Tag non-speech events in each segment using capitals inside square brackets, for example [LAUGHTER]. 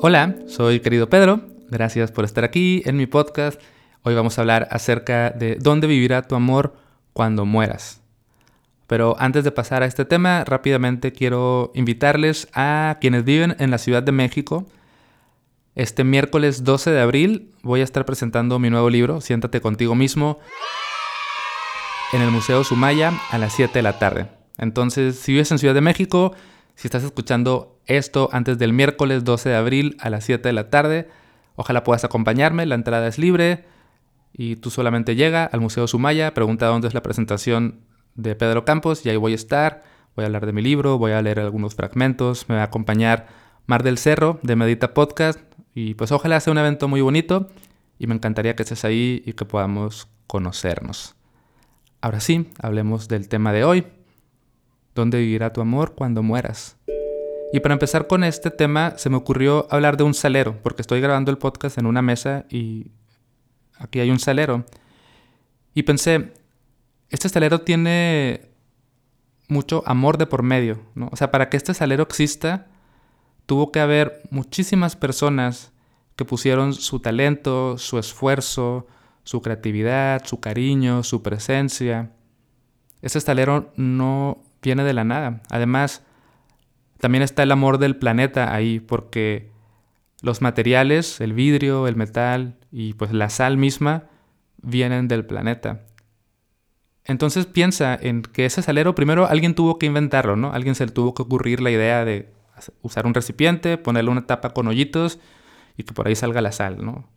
Hola, soy querido Pedro. Gracias por estar aquí en mi podcast. Hoy vamos a hablar acerca de dónde vivirá tu amor cuando mueras. Pero antes de pasar a este tema, rápidamente quiero invitarles a quienes viven en la Ciudad de México. Este miércoles 12 de abril voy a estar presentando mi nuevo libro, Siéntate contigo mismo, en el Museo Sumaya a las 7 de la tarde. Entonces, si vives en Ciudad de México, si estás escuchando esto antes del miércoles 12 de abril a las 7 de la tarde, ojalá puedas acompañarme, la entrada es libre y tú solamente llega al Museo Sumaya, pregunta dónde es la presentación de Pedro Campos y ahí voy a estar, voy a hablar de mi libro, voy a leer algunos fragmentos, me va a acompañar Mar del Cerro de Medita Podcast y pues ojalá sea un evento muy bonito y me encantaría que estés ahí y que podamos conocernos. Ahora sí, hablemos del tema de hoy. ¿Dónde vivirá tu amor cuando mueras? Y para empezar con este tema, se me ocurrió hablar de un salero, porque estoy grabando el podcast en una mesa y aquí hay un salero. Y pensé, este salero tiene mucho amor de por medio, ¿no? O sea, para que este salero exista, tuvo que haber muchísimas personas que pusieron su talento, su esfuerzo, su creatividad, su cariño, su presencia. Este salero no viene de la nada. Además, también está el amor del planeta ahí, porque los materiales, el vidrio, el metal y pues la sal misma vienen del planeta. Entonces piensa en que ese salero primero alguien tuvo que inventarlo, ¿no? Alguien se le tuvo que ocurrir la idea de usar un recipiente, ponerle una tapa con hoyitos y que por ahí salga la sal, ¿no?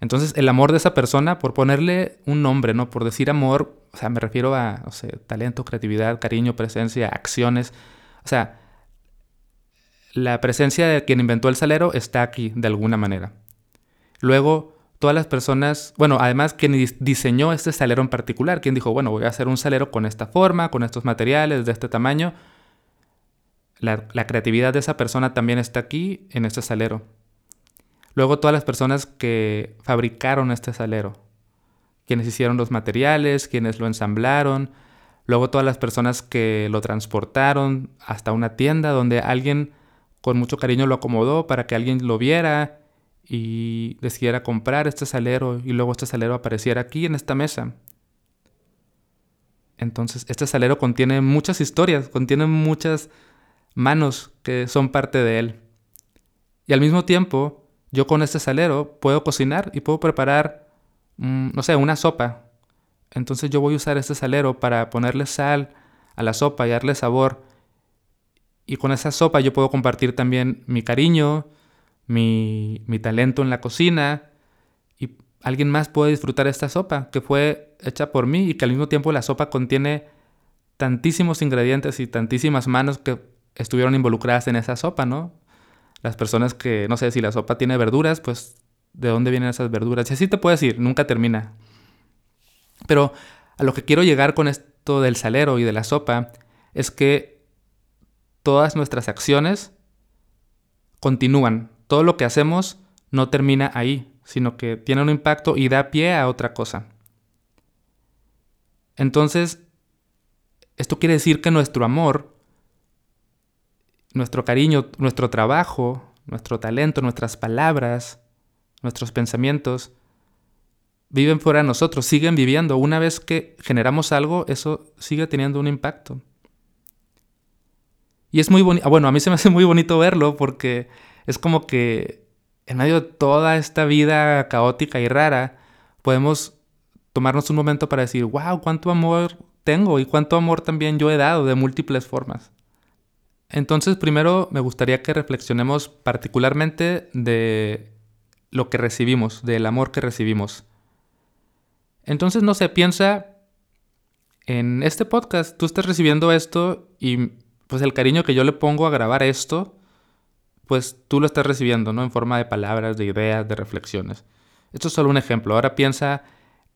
Entonces el amor de esa persona, por ponerle un nombre, ¿no? Por decir amor, o sea, me refiero a, talento, creatividad, cariño, presencia, acciones. O sea, la presencia de quien inventó el salero está aquí de alguna manera. Luego, todas las personas, bueno, además quien diseñó este salero en particular, quien dijo, bueno, voy a hacer un salero con esta forma, con estos materiales, de este tamaño. La, creatividad de esa persona también está aquí, en este salero. Luego todas las personas que fabricaron este salero, quienes hicieron los materiales, quienes lo ensamblaron, luego todas las personas que lo transportaron hasta una tienda donde alguien con mucho cariño lo acomodó para que alguien lo viera y decidiera comprar este salero y luego este salero apareciera aquí en esta mesa. Entonces, este salero contiene muchas historias, contiene muchas manos que son parte de él. Y al mismo tiempo, yo con este salero puedo cocinar y puedo preparar, mm, no sé, una sopa. Entonces yo voy a usar este salero para ponerle sal a la sopa y darle sabor. Y con esa sopa yo puedo compartir también mi cariño, mi, talento en la cocina y alguien más puede disfrutar esta sopa que fue hecha por mí y que al mismo tiempo la sopa contiene tantísimos ingredientes y tantísimas manos que estuvieron involucradas en esa sopa, ¿no? Las personas que, no sé, si la sopa tiene verduras, pues de dónde vienen esas verduras. Y así te puedes ir, nunca termina. Pero a lo que quiero llegar con esto del salero y de la sopa es que todas nuestras acciones continúan, todo lo que hacemos no termina ahí, sino que tiene un impacto y da pie a otra cosa. Entonces, esto quiere decir que nuestro amor, nuestro cariño, nuestro trabajo, nuestro talento, nuestras palabras, nuestros pensamientos, viven fuera de nosotros, siguen viviendo. Una vez que generamos algo, eso sigue teniendo un impacto. Y es muy bonito, bueno, a mí se me hace muy bonito verlo porque es como que en medio de toda esta vida caótica y rara, podemos tomarnos un momento para decir, wow, cuánto amor tengo y cuánto amor también yo he dado de múltiples formas. Entonces, primero me gustaría que reflexionemos particularmente de lo que recibimos, del amor que recibimos. Entonces, no sé, piensa en este podcast, tú estás recibiendo esto y pues el cariño que yo le pongo a grabar esto pues tú lo estás recibiendo, ¿no? En forma de palabras, de ideas, de reflexiones. Esto es solo un ejemplo. Ahora piensa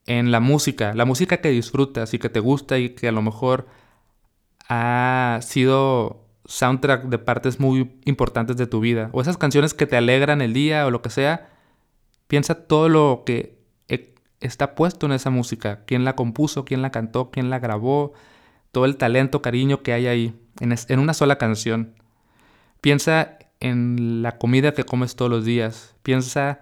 en la música, la música que disfrutas y que te gusta y que a lo mejor ha sido soundtrack de partes muy importantes de tu vida. O esas canciones que te alegran el día o lo que sea. Piensa todo lo que e, está puesto en esa música. Quién la compuso, quién la cantó, quién la grabó. Todo el talento, cariño que hay ahí en, una sola canción. Piensa en la comida que comes todos los días. Piensa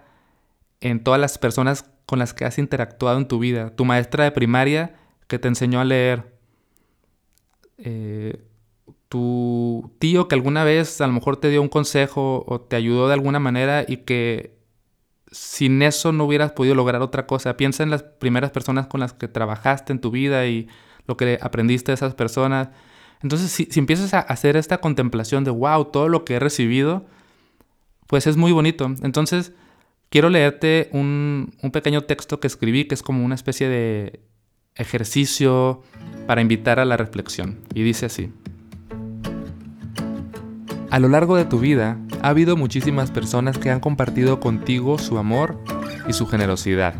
en todas las personas con las que has interactuado en tu vida. Tu maestra de primaria que te enseñó a leer. Eh, tu tío que alguna vez a lo mejor te dio un consejo o te ayudó de alguna manera y que sin eso no hubieras podido lograr otra cosa. Piensa en las primeras personas con las que trabajaste en tu vida y lo que aprendiste de esas personas. Entonces, si, empiezas a hacer esta contemplación de, wow, todo lo que he recibido, pues es muy bonito. Entonces, quiero leerte un, un pequeño texto que escribí, que es como una especie de ejercicio para invitar a la reflexión. Y dice así. A lo largo de tu vida, ha habido muchísimas personas que han compartido contigo su amor y su generosidad.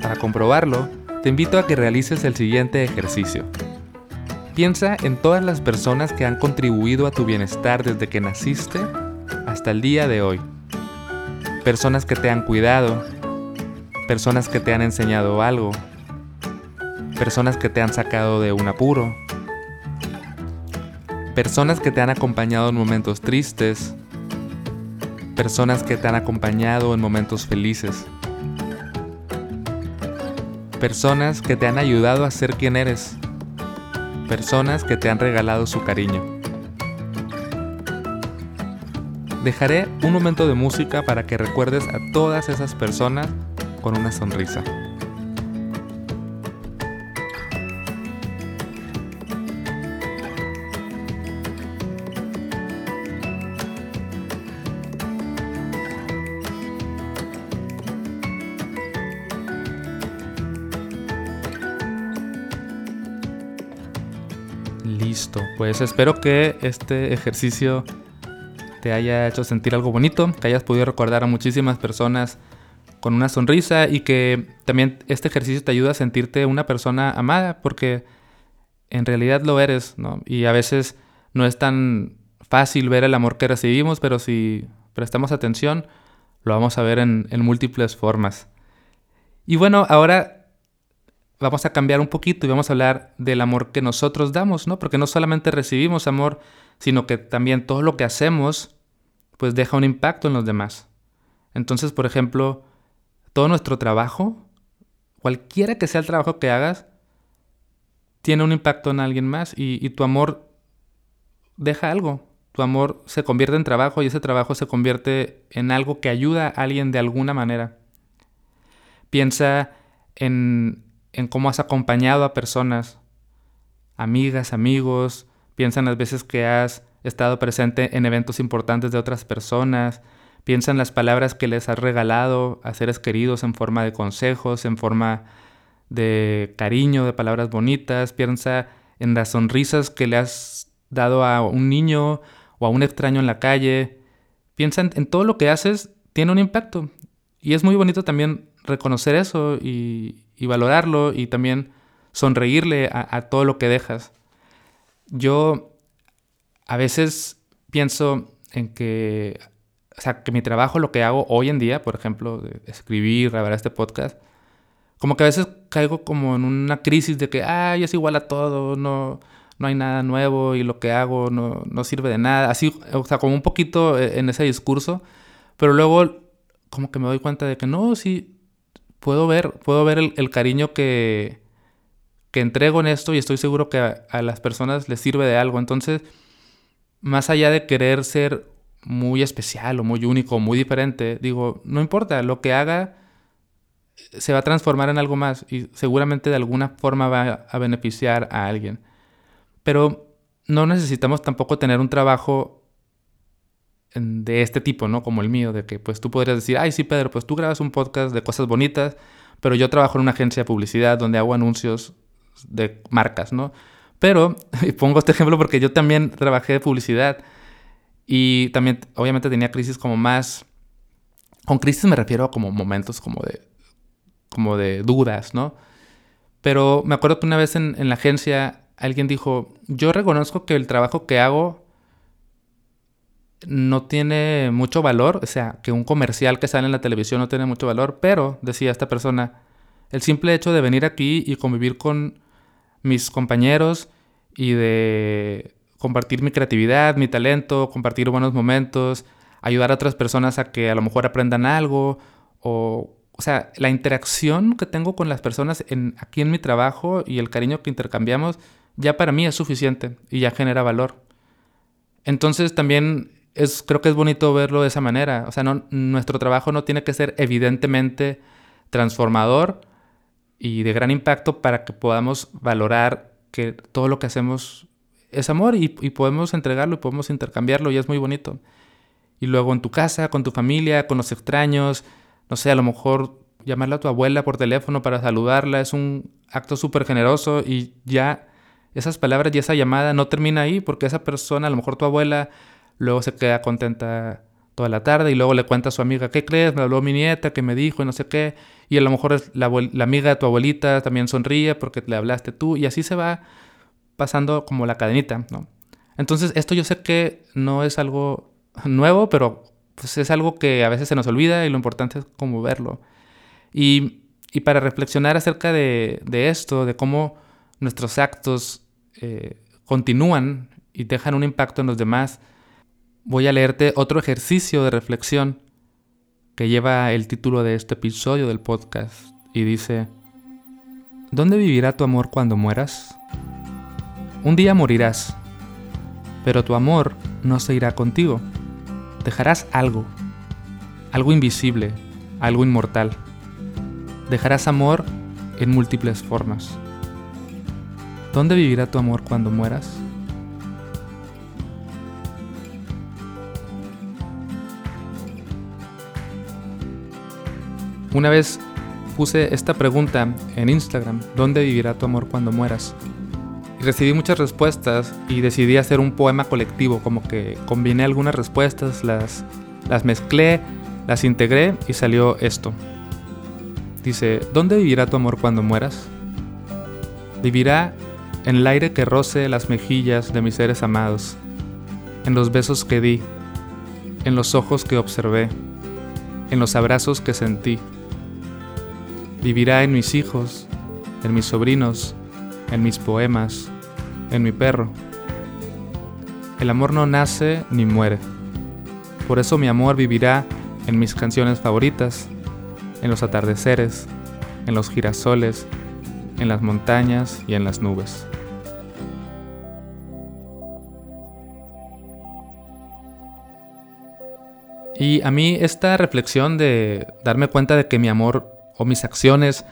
Para comprobarlo, te invito a que realices el siguiente ejercicio. Piensa en todas las personas que han contribuido a tu bienestar desde que naciste hasta el día de hoy. Personas que te han cuidado, personas que te han enseñado algo, personas que te han sacado de un apuro, personas que te han acompañado en momentos tristes, personas que te han acompañado en momentos felices, personas que te han ayudado a ser quien eres, personas que te han regalado su cariño. Dejaré un momento de música para que recuerdes a todas esas personas con una sonrisa. Listo, pues espero que este ejercicio te haya hecho sentir algo bonito, que hayas podido recordar a muchísimas personas con una sonrisa y que también este ejercicio te ayuda a sentirte una persona amada porque en realidad lo eres, ¿no? Y a veces no es tan fácil ver el amor que recibimos, pero si prestamos atención, lo vamos a ver en, en múltiples formas. Y bueno, ahora vamos a cambiar un poquito y vamos a hablar del amor que nosotros damos, ¿no? Porque no solamente recibimos amor, sino que también todo lo que hacemos, pues deja un impacto en los demás. Entonces, por ejemplo, todo nuestro trabajo, cualquiera que sea el trabajo que hagas, tiene un impacto en alguien más y, y tu amor deja algo. Tu amor se convierte en trabajo y ese trabajo se convierte en algo que ayuda a alguien de alguna manera. Piensa en en cómo has acompañado a personas, amigas, amigos, piensa en las veces que has estado presente en eventos importantes de otras personas, piensa en las palabras que les has regalado a seres queridos en forma de consejos, en forma de cariño, de palabras bonitas, piensa en las sonrisas que le has dado a un niño o a un extraño en la calle, piensa en, todo lo que haces, tiene un impacto. Y es muy bonito también reconocer eso y, y valorarlo y también sonreírle a, todo lo que dejas. Yo a veces pienso en que, o sea, que mi trabajo, lo que hago hoy en día, por ejemplo, de escribir, grabar este podcast, como que a veces caigo como en una crisis de que, ay, es igual a todo, no, no hay nada nuevo y lo que hago no, no sirve de nada. Así, o sea, como un poquito en ese discurso, pero luego como que me doy cuenta de que no, sí, puedo ver, puedo ver el, cariño que, que, entrego en esto y estoy seguro que a, las personas les sirve de algo. Entonces, más allá de querer ser muy especial o muy único o muy diferente, digo, no importa, lo que haga se va a transformar en algo más y seguramente de alguna forma va a beneficiar a alguien. Pero no necesitamos tampoco tener un trabajo de este tipo, ¿no? Como el mío, de que pues tú podrías decir, ay, sí, Pedro, pues tú grabas un podcast de cosas bonitas, pero yo trabajo en una agencia de publicidad donde hago anuncios de marcas, ¿no? Pero, [LAUGHS] y pongo este ejemplo porque yo también trabajé de publicidad y también, obviamente, tenía crisis como más... Con crisis me refiero a como momentos como de, como de dudas, ¿no? Pero me acuerdo que una vez en, en la agencia alguien dijo, yo reconozco que el trabajo que hago no tiene mucho valor, o sea, que un comercial que sale en la televisión no tiene mucho valor, pero, decía esta persona, el simple hecho de venir aquí y convivir con mis compañeros y de compartir mi creatividad, mi talento, compartir buenos momentos, ayudar a otras personas a que a lo mejor aprendan algo o sea, la interacción que tengo con las personas en, aquí en mi trabajo y el cariño que intercambiamos ya para mí es suficiente y ya genera valor. Entonces también es, creo que es bonito verlo de esa manera. O sea, nuestro trabajo no tiene que ser evidentemente transformador y de gran impacto para que podamos valorar que todo lo que hacemos es amor y, y podemos entregarlo y podemos intercambiarlo y es muy bonito. Y luego en tu casa, con tu familia, con los extraños, no sé, a lo mejor llamarle a tu abuela por teléfono para saludarla es un acto súper generoso y ya esas palabras y esa llamada no termina ahí porque esa persona, a lo mejor tu abuela, luego se queda contenta toda la tarde y luego le cuenta a su amiga, ¿qué crees? Me habló mi nieta que me dijo y no sé qué. Y a lo mejor la, la amiga de tu abuelita también sonríe porque le hablaste tú y así se va pasando como la cadenita, ¿no? Entonces esto yo sé que no es algo nuevo, pero pues es algo que a veces se nos olvida y lo importante es como verlo. Y, para reflexionar acerca de, esto, de cómo nuestros actos eh, continúan y dejan un impacto en los demás, voy a leerte otro ejercicio de reflexión que lleva el título de este episodio del podcast y dice, ¿Dónde vivirá tu amor cuando mueras? Un día morirás, pero tu amor no se irá contigo dejarás algo, algo invisible, algo inmortal. Dejarás amor en múltiples formas. ¿Dónde vivirá tu amor cuando mueras? Una vez puse esta pregunta en Instagram, ¿dónde vivirá tu amor cuando mueras? recibí muchas respuestas y decidí hacer un poema colectivo, como que combiné algunas respuestas, las, las mezclé, las integré y salió esto. Dice, ¿dónde vivirá tu amor cuando mueras? Vivirá en el aire que roce las mejillas de mis seres amados, en los besos que di, en los ojos que observé, en los abrazos que sentí. Vivirá en mis hijos, en mis sobrinos, en mis poemas, en mi perro. El amor no nace ni muere. Por eso mi amor vivirá en mis canciones favoritas, en los atardeceres, en los girasoles, en las montañas y en las nubes. Y a mí esta reflexión de darme cuenta de que mi amor o mis acciones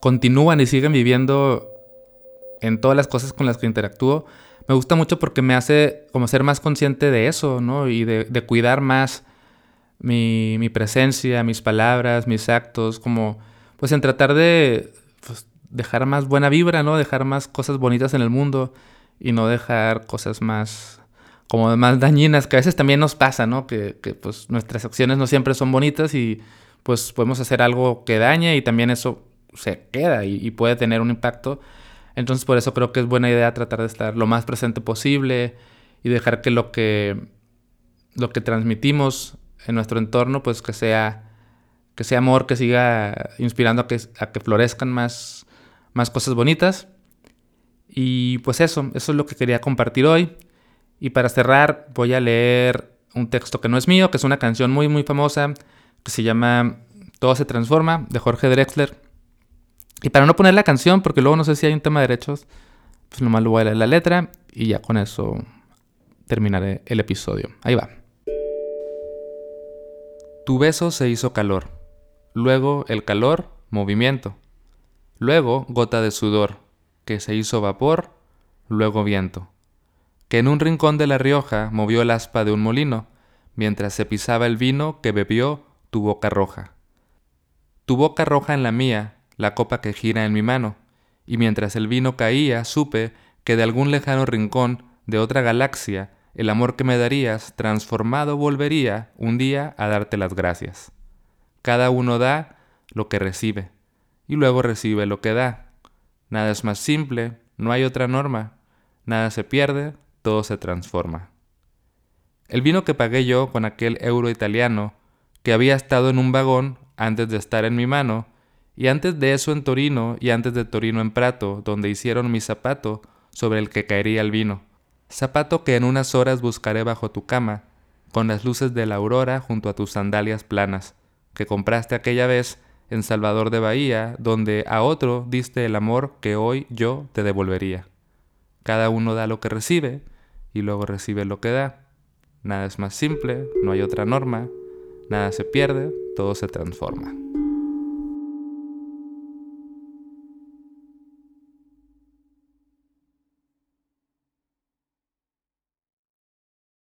continúan y siguen viviendo en todas las cosas con las que interactúo, me gusta mucho porque me hace como ser más consciente de eso, ¿no? Y de, cuidar más mi, presencia, mis palabras, mis actos, como pues en tratar de pues, dejar más buena vibra, ¿no? Dejar más cosas bonitas en el mundo y no dejar cosas más como más dañinas, que a veces también nos pasa, ¿no? Que, pues nuestras acciones no siempre son bonitas y pues podemos hacer algo que dañe y también eso se queda y puede tener un impacto. Entonces por eso creo que es buena idea tratar de estar lo más presente posible y dejar que lo que, lo que transmitimos en nuestro entorno pues que sea, que sea amor, que siga inspirando a que, a que florezcan más, más cosas bonitas. Y pues eso, eso es lo que quería compartir hoy. Y para cerrar voy a leer un texto que no es mío, que es una canción muy muy famosa que se llama Todo se transforma de Jorge Drexler. Y para no poner la canción, porque luego no sé si hay un tema de derechos, pues nomás lo voy a leer la letra y ya con eso terminaré el episodio. Ahí va. Tu beso se hizo calor, luego el calor, movimiento, luego gota de sudor, que se hizo vapor, luego viento, que en un rincón de La Rioja movió el aspa de un molino, mientras se pisaba el vino que bebió tu boca roja. Tu boca roja en la mía, la copa que gira en mi mano, y mientras el vino caía supe que de algún lejano rincón de otra galaxia el amor que me darías transformado volvería un día a darte las gracias. Cada uno da lo que recibe, y luego recibe lo que da. Nada es más simple, no hay otra norma, nada se pierde, todo se transforma. El vino que pagué yo con aquel euro italiano, que había estado en un vagón antes de estar en mi mano, y antes de eso en Torino y antes de Torino en Prato, donde hicieron mi zapato sobre el que caería el vino. Zapato que en unas horas buscaré bajo tu cama, con las luces de la aurora junto a tus sandalias planas, que compraste aquella vez en Salvador de Bahía, donde a otro diste el amor que hoy yo te devolvería. Cada uno da lo que recibe y luego recibe lo que da. Nada es más simple, no hay otra norma, nada se pierde, todo se transforma.